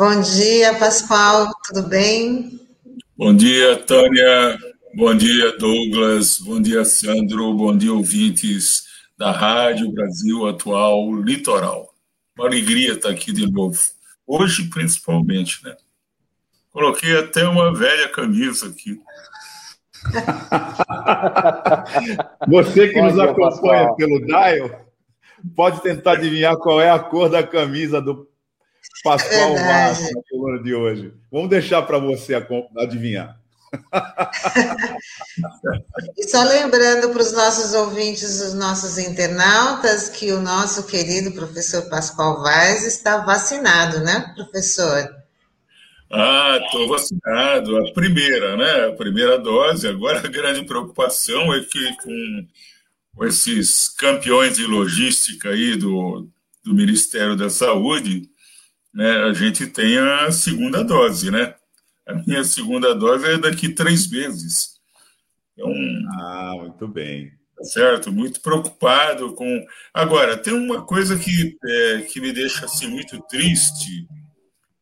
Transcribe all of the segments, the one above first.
Bom dia, Pascoal, tudo bem? Bom dia, Tânia. Bom dia, Douglas. Bom dia, Sandro. Bom dia, ouvintes da Rádio Brasil Atual Litoral. Uma alegria estar aqui de novo. Hoje, principalmente, né? Coloquei até uma velha camisa aqui. Você que nos acompanha pelo Dial, pode tentar adivinhar qual é a cor da camisa do Pascoal Massa na coluna de hoje. Vamos deixar para você adivinhar. e só lembrando para os nossos ouvintes, os nossos internautas, que o nosso querido professor Pascoal Vaz está vacinado, né, professor? Ah, estou vacinado. A primeira, né? A primeira dose. Agora a grande preocupação é que com, com esses campeões de logística aí do, do Ministério da Saúde, né, a gente tem a segunda dose, né? A minha segunda dose é daqui três meses. Então, ah, muito bem. Tá certo, muito preocupado com. Agora, tem uma coisa que, é, que me deixa assim, muito triste,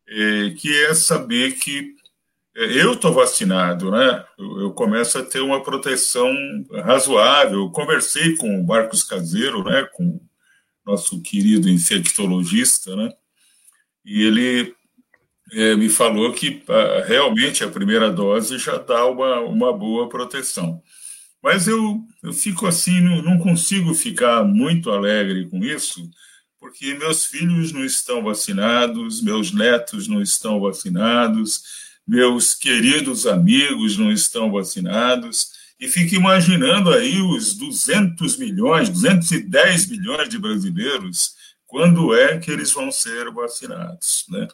é, que é saber que é, eu estou vacinado, né? Eu, eu, começo a ter uma proteção razoável. Eu conversei com o Marcos Caseiro, né? Com nosso querido infectologista, né? E ele é, me falou que a, realmente a primeira dose já dá uma, uma boa proteção. Mas eu, eu fico assim, não, não consigo ficar muito alegre com isso, porque meus filhos não estão vacinados, meus netos não estão vacinados, meus queridos amigos não estão vacinados, e fico imaginando aí os 200 milhões, 210 milhões de brasileiros, quando é que eles vão ser vacinados, né?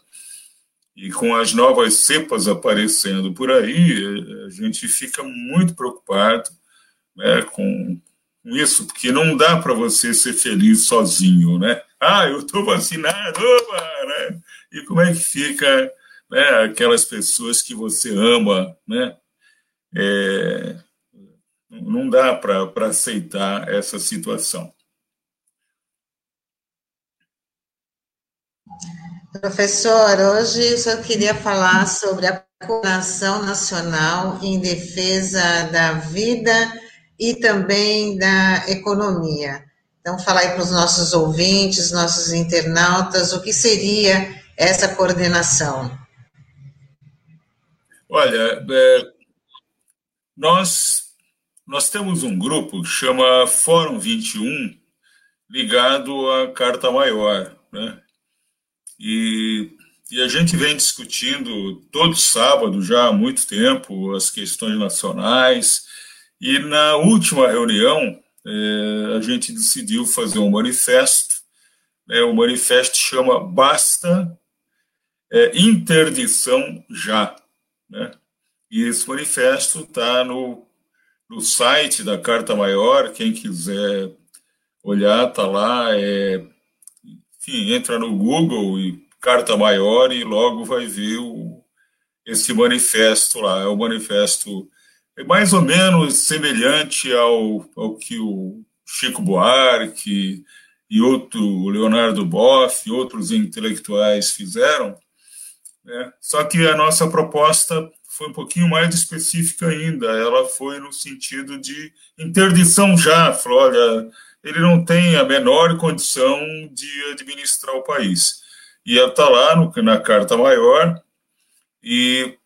E com as novas cepas aparecendo por aí, a gente fica muito preocupado né, com, isso, porque não dá para você ser feliz sozinho, né? Ah, eu estou vacinado, né? E como é que fica né, aquelas pessoas que você ama, né? É, não dá para aceitar essa situação. Professor, hoje eu só queria falar sobre a coordenação nacional em defesa da vida e também da economia. Então, falar aí para os nossos ouvintes, nossos internautas, o que seria essa coordenação? Olha, é, nós, nós temos um grupo que chama Fórum 21, ligado à Carta Maior, né? E, e a gente vem discutindo todo sábado já há muito tempo as questões nacionais. E na última reunião, é, a gente decidiu fazer um manifesto. Né, o manifesto chama Basta é, Interdição Já. Né? E esse manifesto está no, no site da Carta Maior, quem quiser olhar, está lá. É entra no Google e carta maior e logo vai ver o, esse manifesto lá. É o manifesto é mais ou menos semelhante ao, ao que o Chico Buarque e outro o Leonardo Boff e outros intelectuais fizeram. Né? Só que a nossa proposta foi um pouquinho mais específica ainda. Ela foi no sentido de interdição já. Falou, olha, ele não tem a menor condição de administrar o país. E está lá no, na Carta Maior e,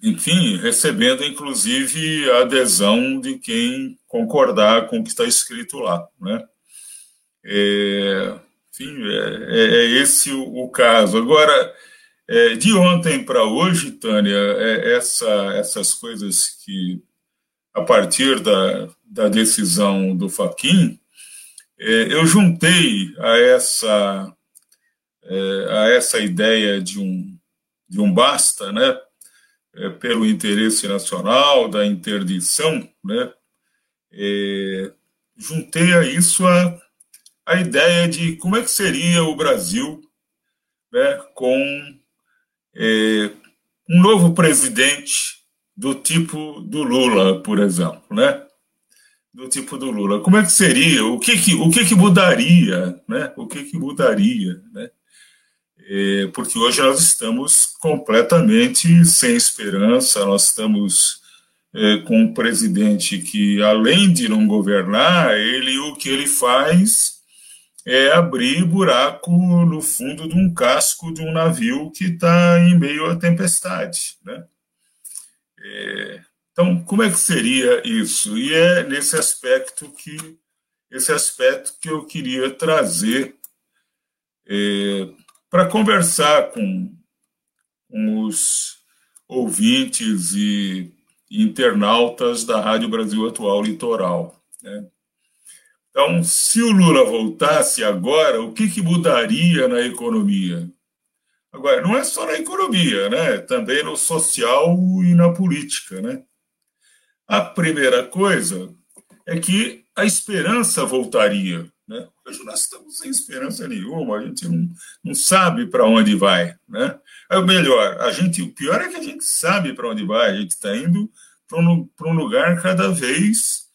enfim, recebendo inclusive a adesão de quem concordar com o que está escrito lá. Né? É, enfim, é, é, é esse o, o, caso. Agora, é, de ontem para hoje, Tânia, é, essa, essas coisas que, a partir da, da decisão do Faquin, eu juntei a essa, é, a essa ideia de um, de um basta, né, é, pelo interesse nacional, da interdição, né, juntei a isso a, a ideia de como é que seria o Brasil né, com é, um novo presidente do tipo do Lula, por exemplo, né? Do tipo do Lula. Como é que seria? O que que, o que, que mudaria? Né? O que, que mudaria? Né? é, porque hoje nós estamos completamente sem esperança, nós estamos é, com um presidente que, além de não governar, ele o que ele faz é abrir buraco no fundo de um casco de um navio que está em meio à tempestade. Né? É, então, como é que seria isso? E é nesse aspecto que esse aspecto que eu queria trazer é, para conversar com, com os ouvintes e internautas da Rádio Brasil Atual Litoral. Né? Então, se o Lula voltasse agora, o que, que mudaria na economia? Agora, não é só na economia, né? também no social e na política. Né? A primeira coisa é que a esperança voltaria. Né? Hoje nós estamos sem esperança nenhuma, a gente não, não sabe para onde vai. Né? É o melhor, a gente, o pior é que a gente sabe para onde vai, a gente está indo para um, lugar cada vez,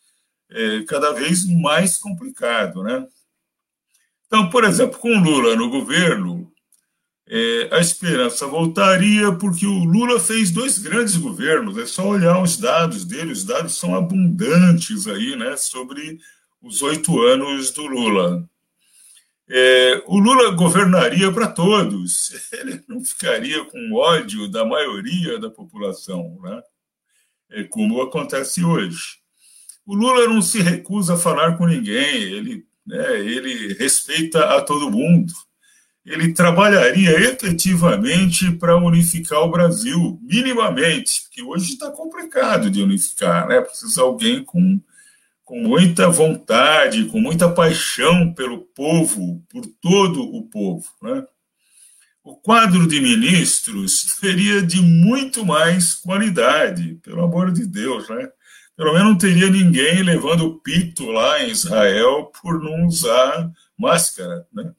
é, cada vez mais complicado. Né? Então, por exemplo, com Lula no governo, é, a esperança voltaria porque o Lula fez dois grandes governos. É só olhar os dados dele, os dados são abundantes aí, né, sobre os oito anos do Lula. É, o Lula governaria para todos, ele não ficaria com ódio da maioria da população, né? É como acontece hoje. O Lula não se recusa a falar com ninguém, ele, né, ele respeita a todo mundo. Ele trabalharia efetivamente para unificar o Brasil, minimamente, porque hoje está complicado de unificar, né? Precisa alguém com com muita vontade, com muita paixão pelo povo, por todo o povo. Né? O quadro de ministros seria de muito mais qualidade, pelo amor de Deus. Né? Pelo menos não teria ninguém levando o pito lá em Israel por não usar máscara. Né?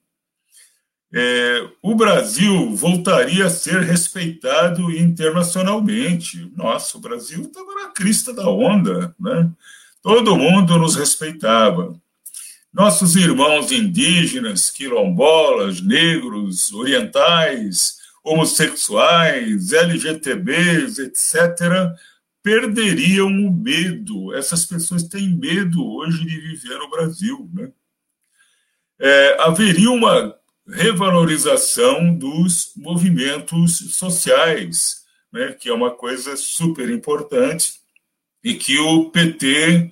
É, o Brasil voltaria a ser respeitado internacionalmente. Nossa, o Brasil estava na crista da onda, né? Todo mundo nos respeitava. Nossos irmãos indígenas, quilombolas, negros, orientais, homossexuais, LGTBs, etc., perderiam o medo. Essas pessoas têm medo hoje de viver no Brasil. Né? É, haveria uma revalorização dos movimentos sociais, né, que é uma coisa super importante e que o PT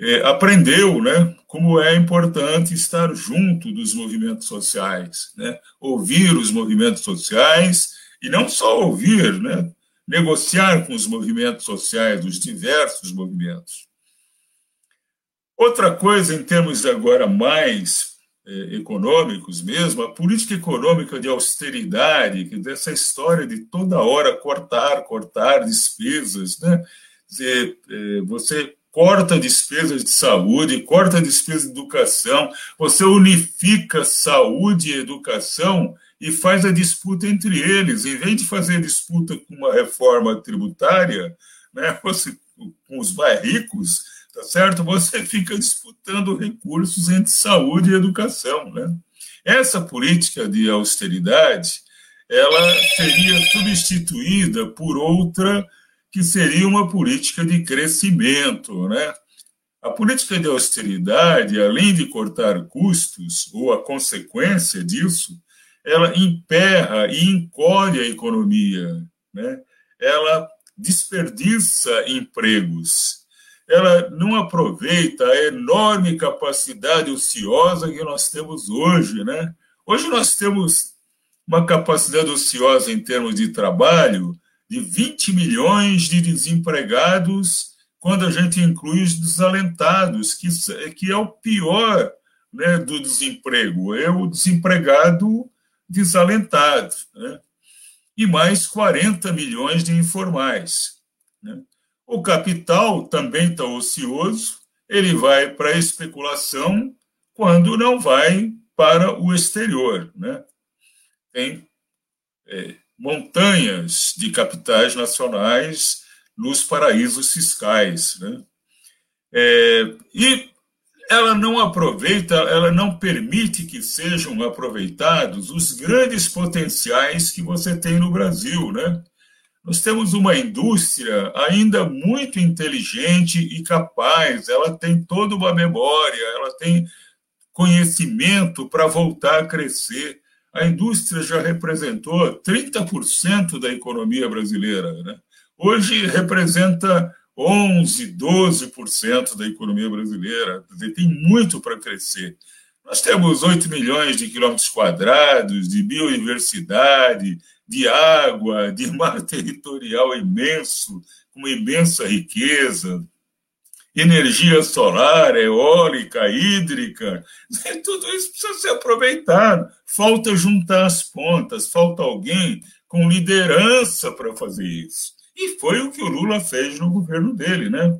é, aprendeu, né, como é importante estar junto dos movimentos sociais, né, ouvir os movimentos sociais e não só ouvir, né, negociar com os movimentos sociais, os diversos movimentos. Outra coisa, em termos agora mais econômicos mesmo, a política econômica de austeridade, que dessa história de toda hora cortar, cortar despesas, né? dizer, é, você corta despesas de saúde, corta despesas de educação, você unifica saúde e educação e faz a disputa entre eles. Em vez de fazer disputa com uma reforma tributária, né, você, com os mais ricos, tá certo? Você fica disputando recursos entre saúde e educação, né? Essa política de austeridade, ela seria substituída por outra que seria uma política de crescimento. Né? A política de austeridade, além de cortar custos, ou a consequência disso, ela emperra e encolhe a economia, né? ela desperdiça empregos, ela não aproveita a enorme capacidade ociosa que nós temos hoje. Né? Hoje nós temos uma capacidade ociosa em termos de trabalho de 20 milhões de desempregados quando a gente inclui os desalentados, que, que é o pior né, do desemprego, é o desempregado desalentado. Né? E mais 40 milhões de informais. Né? O capital também está ocioso, ele vai para a especulação quando não vai para o exterior. Né? Tem é, montanhas de capitais nacionais nos paraísos fiscais. Né? É, e ela não aproveita, ela não permite que sejam aproveitados os grandes potenciais que você tem no Brasil, né? Nós temos uma indústria ainda muito inteligente e capaz, ela tem toda uma memória, ela tem conhecimento para voltar a crescer. A indústria já representou 30% da economia brasileira. Né? Hoje representa 11%, 12% da economia brasileira. Tem muito para crescer. Nós temos 8 milhões de quilômetros quadrados de biodiversidade, de água, de mar territorial imenso, com imensa riqueza, energia solar, eólica, hídrica, tudo isso precisa ser aproveitado. Falta juntar as pontas, falta alguém com liderança para fazer isso. E foi o que o Lula fez no governo dele, né?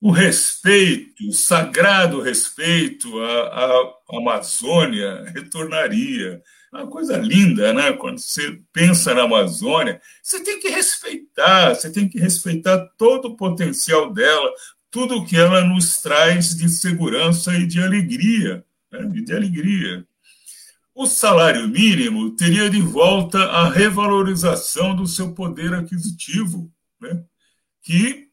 O respeito, o sagrado respeito à, à Amazônia retornaria. É uma coisa linda, né? Quando você pensa na Amazônia, você tem que respeitar, você tem que respeitar todo o potencial dela, tudo o que ela nos traz de segurança e de alegria, né? de alegria. O salário mínimo teria de volta a revalorização do seu poder aquisitivo, né? que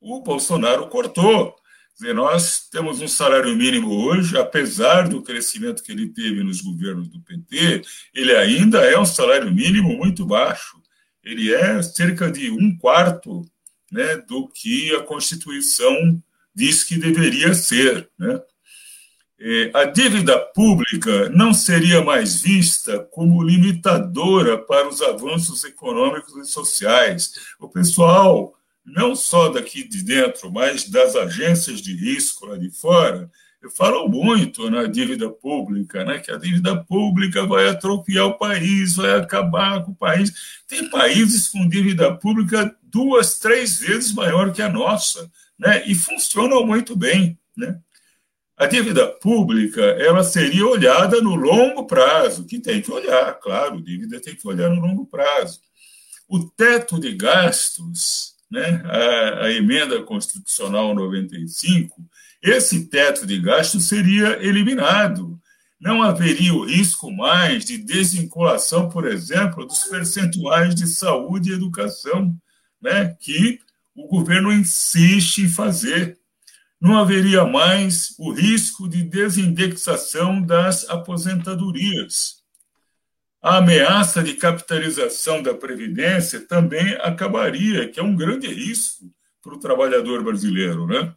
o Bolsonaro cortou dizer, nós temos um salário mínimo hoje, apesar do crescimento que ele teve nos governos do PT, ele ainda é um salário mínimo muito baixo. Ele é cerca de um quarto né, do que a Constituição diz que deveria ser. Né? É, a dívida pública não seria mais vista como limitadora para os avanços econômicos e sociais. O pessoal não só daqui de dentro, mas das agências de risco lá de fora, falam muito na dívida pública, né? que a dívida pública vai atrofiar o país, vai acabar com o país. Tem países com dívida pública duas, três vezes maior que a nossa, né? e funcionam muito bem. Né? A dívida pública ela seria olhada no longo prazo, que tem que olhar, claro, dívida tem que olhar no longo prazo. O teto de gastos né, a, a emenda constitucional 95, esse teto de gasto seria eliminado. Não haveria o risco mais de desvinculação, por exemplo, dos percentuais de saúde e educação, né, que o governo insiste em fazer. Não haveria mais o risco de desindexação das aposentadorias a ameaça de capitalização da Previdência também acabaria, que é um grande risco para o trabalhador brasileiro. Né?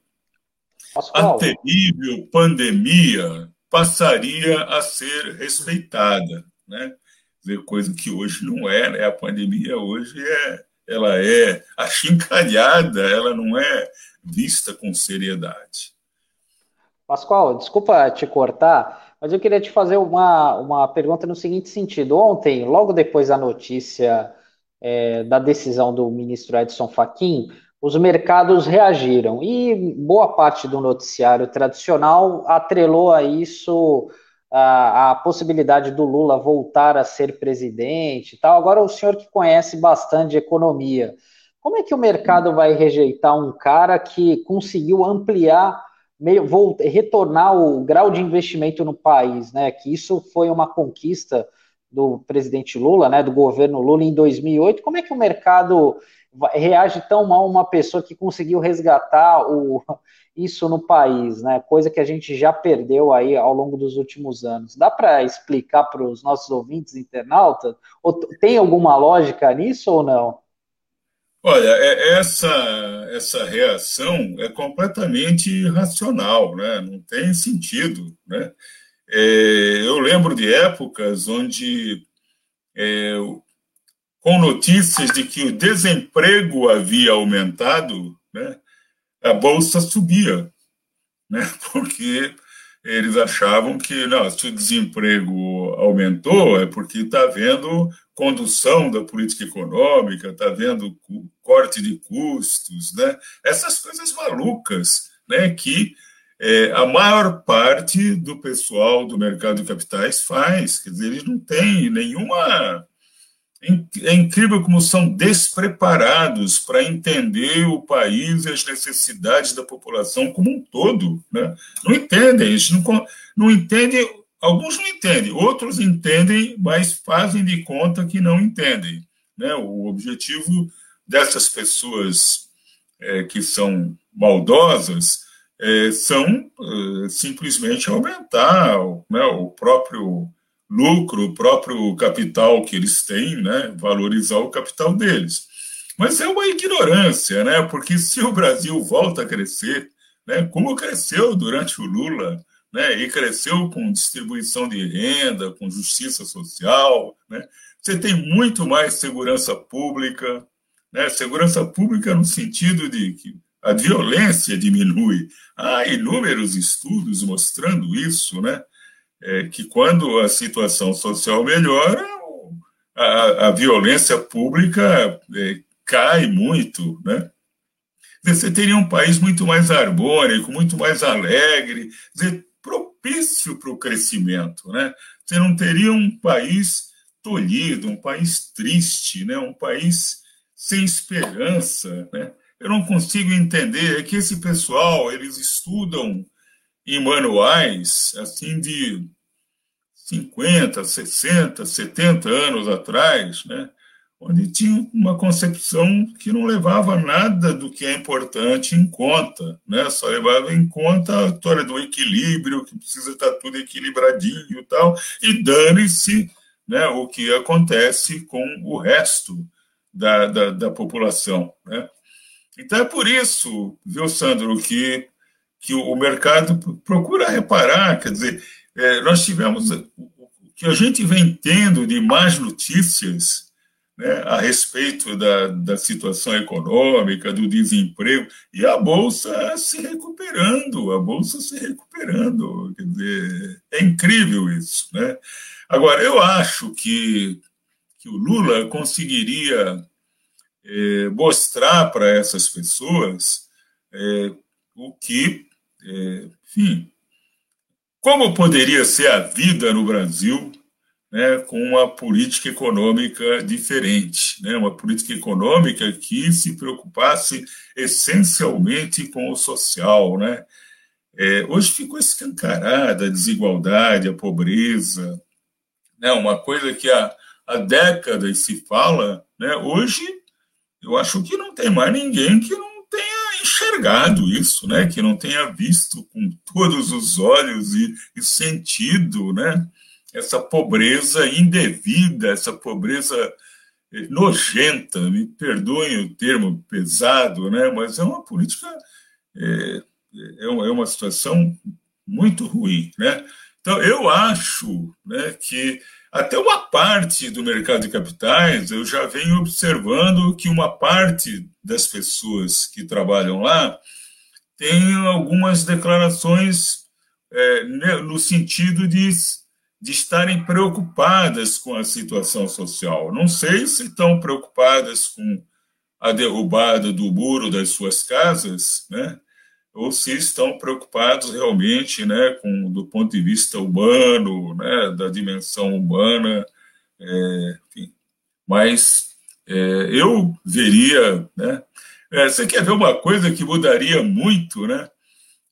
A terrível pandemia passaria a ser respeitada, né? Dizer, coisa que hoje não é, né? A pandemia hoje é, ela é achincalhada, ela não é vista com seriedade. Pascoal, desculpa te cortar, mas eu queria te fazer uma, uma pergunta no seguinte sentido. Ontem, logo depois da notícia é, da decisão do ministro Edson Fachin, os mercados reagiram e boa parte do noticiário tradicional atrelou a isso a, a, possibilidade do Lula voltar a ser presidente e tal. Agora, o senhor que conhece bastante economia, como é que o mercado vai rejeitar um cara que conseguiu ampliar meio retornar o grau de investimento no país, né? Que isso foi uma conquista do presidente Lula, né? Do governo Lula em 2008. Como é que o mercado reage tão mal uma pessoa que conseguiu resgatar o, isso no país, né? Coisa que a gente já perdeu aí ao longo dos últimos anos. Dá para explicar para os nossos ouvintes internautas? Ou tem alguma lógica nisso ou não? Olha, é, essa, essa reação é completamente irracional, né? não tem sentido. Né? É, eu lembro de épocas onde, é, com notícias de que o desemprego havia aumentado, né, a bolsa subia, né, porque eles achavam que não, se o desemprego aumentou é porque está havendo condução da política econômica, está havendo corte de custos, né? essas coisas malucas né? que é, a maior parte do pessoal do mercado de capitais faz. Quer dizer, eles não têm nenhuma É incrível como são despreparados para entender o país e as necessidades da população como um todo. Né? Não entendem, eles não, não entendem, alguns não entendem, outros entendem, mas fazem de conta que não entendem. Né? O objetivo dessas pessoas é, que são maldosas é, são é, simplesmente aumentar né, o próprio lucro, o próprio capital que eles têm, né, valorizar o capital deles. Mas é uma ignorância, né, porque se o Brasil volta a crescer, né, como cresceu durante o Lula, né, e cresceu com distribuição de renda, com justiça social, né, você tem muito mais segurança pública, né, segurança pública no sentido de que a violência diminui. Há inúmeros estudos mostrando isso, né? É, que quando a situação social melhora, a, a violência pública é, cai muito, né? Você teria um país muito mais harmônico, muito mais alegre, dizer, propício para o crescimento, né? Você não teria um país tolhido, um país triste, né? Um país sem esperança, né? eu não consigo entender é que esse pessoal, eles estudam em manuais assim de 50, 60, 70 anos atrás, né? onde tinha uma concepção que não levava nada do que é importante em conta, né? Só levava em conta a história do equilíbrio, que precisa estar tudo equilibradinho e tal, e dane-se né, o que acontece com o resto da, da, da população, né? Então é por isso, viu, Sandro, que, que o mercado procura reparar, quer dizer, é, nós tivemos o que a gente vem tendo de más notícias né, a respeito da, da situação econômica, do desemprego, e a Bolsa se recuperando, a Bolsa se recuperando. Quer dizer, é incrível isso. Né? Agora, eu acho que, que o Lula conseguiria é, mostrar para essas pessoas é, o que, enfim, como poderia ser a vida no Brasil né, com uma política econômica diferente, né, uma política econômica que se preocupasse essencialmente com o social. Né. É, hoje ficou escancarada a desigualdade, a pobreza, né, uma coisa que há, há décadas se fala, né, hoje eu acho que não tem mais ninguém que não enxergado isso, né? Que não tenha visto com todos os olhos e, e sentido, né? Essa pobreza indevida, essa pobreza eh, nojenta, me perdoem o termo pesado, né? Mas é uma política, é, é, uma, é uma situação muito ruim, né? Então eu acho, né, que até uma parte do mercado de capitais, eu já venho observando que uma parte das pessoas que trabalham lá tem algumas declarações é, no sentido de, de estarem preocupadas com a situação social. Não sei se estão preocupadas com a derrubada do muro das suas casas, né? Ou se estão preocupados realmente, né, com do ponto de vista humano, né, da dimensão humana, é, enfim. Mas é, eu veria, né, é, você quer ver uma coisa que mudaria muito, né?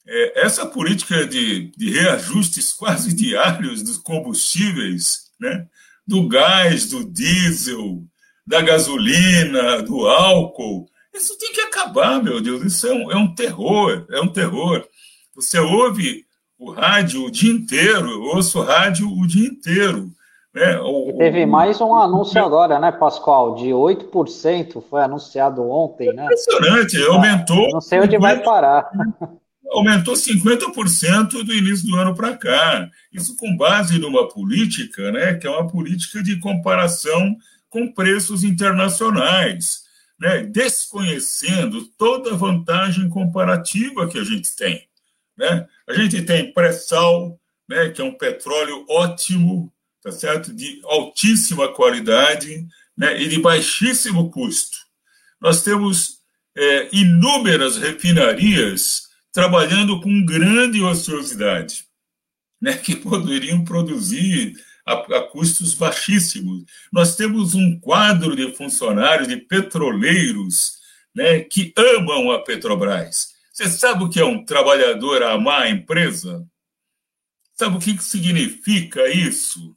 É, essa política de, de reajustes quase diários dos combustíveis, né, do gás, do diesel, da gasolina, do álcool, isso tem que acabar, meu Deus. Isso é um, é um terror, é um terror. Você ouve o rádio o dia inteiro, eu ouço o rádio o dia inteiro. Né? O, e teve mais um anúncio o... agora, né, Pascoal? De 8% foi anunciado ontem, né? Impressionante, aumentou. Não sei onde 50, vai parar. Aumentou 50% do início do ano para cá. Isso com base numa política, né, que é uma política de comparação com preços internacionais né, desconhecendo toda a vantagem comparativa que a gente tem. Né? A gente tem pré-sal, né, que é um petróleo ótimo, tá certo? de altíssima qualidade né, e de baixíssimo custo. Nós temos é, inúmeras refinarias trabalhando com grande ociosidade. né, que poderiam produzir a, a, custos baixíssimos. Nós temos um quadro de funcionários, de petroleiros, né, que amam a Petrobras. Você sabe o que é um trabalhador amar a empresa? Sabe o que, que significa isso?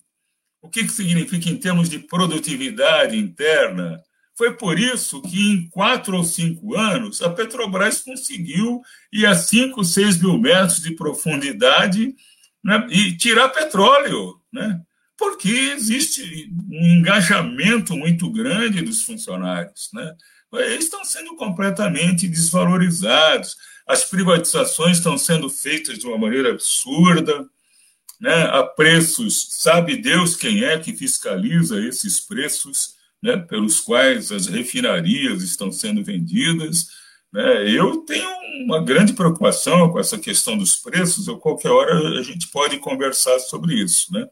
O que, que significa em termos de produtividade interna? Foi por isso que, em quatro ou cinco anos, a Petrobras conseguiu ir a 5, 6 mil metros de profundidade né, e tirar petróleo. Né? Porque existe um engajamento muito grande dos funcionários. Né? Eles estão sendo completamente desvalorizados. As privatizações estão sendo feitas de uma maneira absurda, né, a preços, sabe Deus quem é que fiscaliza esses preços né, pelos quais as refinarias estão sendo vendidas. Né? Eu tenho uma grande preocupação com essa questão dos preços, ou qualquer hora a gente pode conversar sobre isso. Né?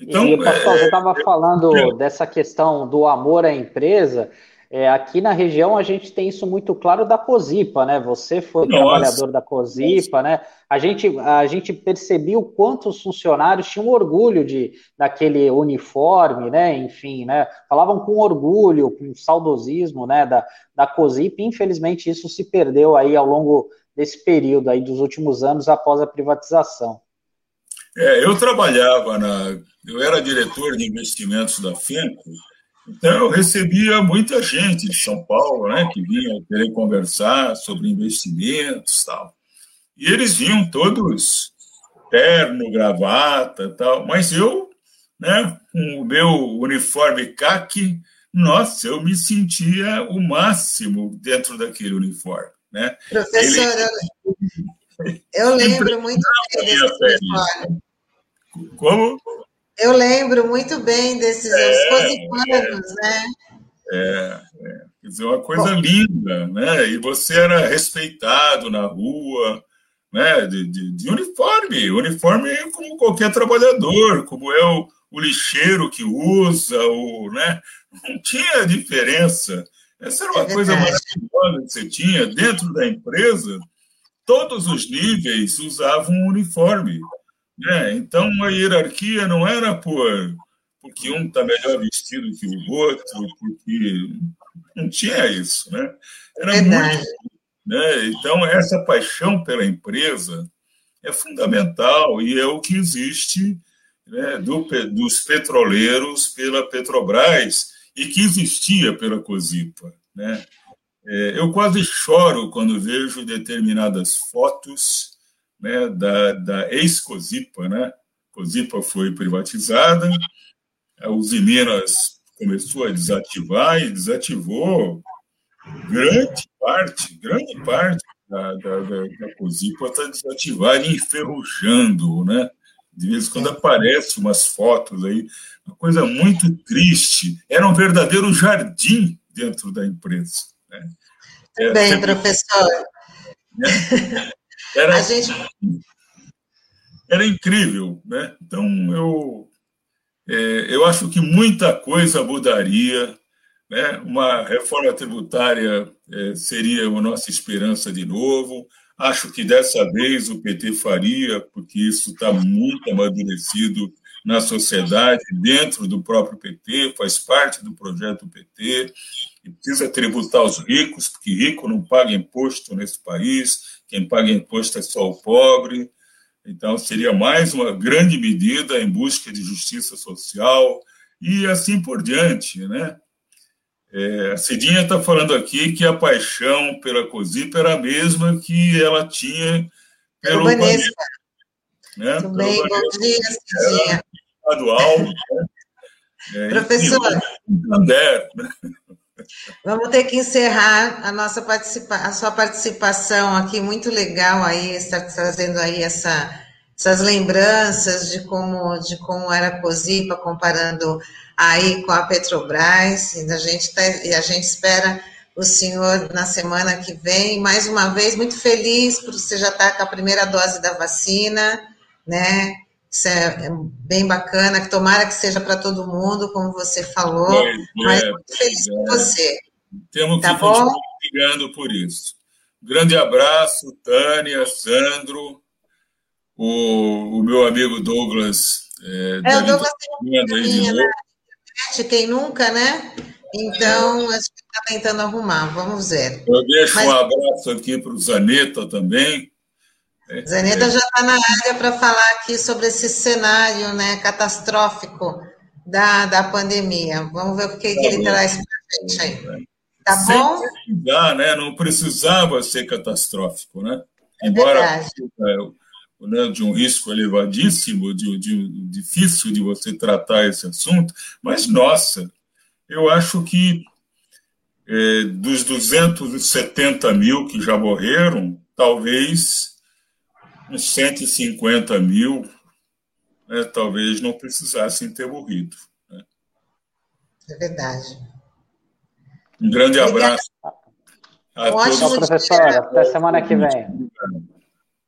Então, e, pastor, é, você estava falando é, dessa questão do amor à empresa. É, aqui na região a gente tem isso muito claro da Cosipa, né? Você foi Nossa. trabalhador da Cosipa, né? A gente, a gente percebeu quanto os funcionários tinham orgulho de, daquele uniforme, né? Enfim, né? Falavam com orgulho, com saudosismo, né? Da, da Cosipa. Infelizmente isso se perdeu aí ao longo desse período aí dos últimos anos após a privatização. É, eu trabalhava na, eu era diretor de investimentos da FENCO então, eu recebia muita gente de São Paulo, né, que vinha querer conversar sobre investimentos tal. E eles vinham todos terno, gravata tal, mas eu, né, com o meu uniforme caque, nossa, eu me sentia o máximo dentro daquele uniforme, né? Professor, Ele... eu lembro muito bem desse uniforme. Como? Eu lembro muito bem desses é, cosipanos, né? É, é. Quer dizer, uma coisa Bom. linda, né? E você era respeitado na rua, né? De, de, de, uniforme, uniforme como qualquer trabalhador, como é o, o lixeiro que usa, o, né? Não tinha diferença. Essa era uma é coisa maravilhosa que você tinha dentro da empresa. Todos os níveis usavam um uniforme. Né? Então, a hierarquia não era por porque um está melhor vestido que o outro, porque não tinha isso. Né? Era Verdade. muito. Né? Então, essa paixão pela empresa é fundamental e é o que existe né, do, dos petroleiros pela Petrobras e que existia pela Cosipa. Né? É, eu quase choro quando vejo determinadas fotos né, da, da ex-Cosipa. Né? Cosipa foi privatizada, a Usiminas começou a desativar e desativou grande parte, grande parte da, da, da, da Cosipa está desativada e enferrujando, né? De vez em quando aparecem umas fotos aí, uma coisa muito triste. Era um verdadeiro jardim dentro da empresa. Né? É, Bem, sempre... professor. Né? Era, a gente... era incrível, né? Então eu é, eu acho que muita coisa mudaria, né? Uma reforma tributária é, seria a nossa esperança de novo. Acho que dessa vez o PT faria, porque isso está muito amadurecido na sociedade, dentro do próprio PT, faz parte do projeto PT, e precisa tributar os ricos, porque rico não paga imposto nesse país, quem paga imposto é só o pobre. Então, seria mais uma grande medida em busca de justiça social e assim por diante. Né? É, a Cidinha está falando aqui que a paixão pela COSIP era a mesma que ela tinha pelo Banespa. Né? Tudo bem, bom dia, Cidinha. Estadual. Né? É, Professor. Né? Vamos ter que encerrar a nossa participa a sua participação aqui, muito legal aí, está trazendo aí essa, essas lembranças de como, de como era a COSIPA, comparando aí com a Petrobras, e a gente, tá, e a gente espera o senhor na semana que vem, mais uma vez, muito feliz por você já estar com a primeira dose da vacina, né, isso é, é, bem bacana, que tomara que seja para todo mundo, como você falou, é, mas é, muito feliz com é. você. Temos tá que bom? continuar brigando por isso. grande abraço, Tânia, Sandro. o, o meu amigo Douglas. É, é o Douglas tem aí né? quem nunca, né? Então, a gente está tentando arrumar, vamos ver. Eu deixo Mas... um abraço aqui para o Zaneta também. É, Zaneta é. já está na área para falar aqui sobre esse cenário né, catastrófico da, da pandemia. Vamos ver o que, tá que ele traz para a gente aí. Tá Sem bom? Precisar, né? Não precisava ser catastrófico, né? É Embora né, de um risco elevadíssimo, de, de, difícil de você tratar esse assunto, mas, nossa, eu acho que é, dos 270 mil que já morreram, talvez uns 150 mil né, talvez não precisassem ter morrido. Né? É verdade. Um grande abraço. A Ótimo, professora. Até semana que vem.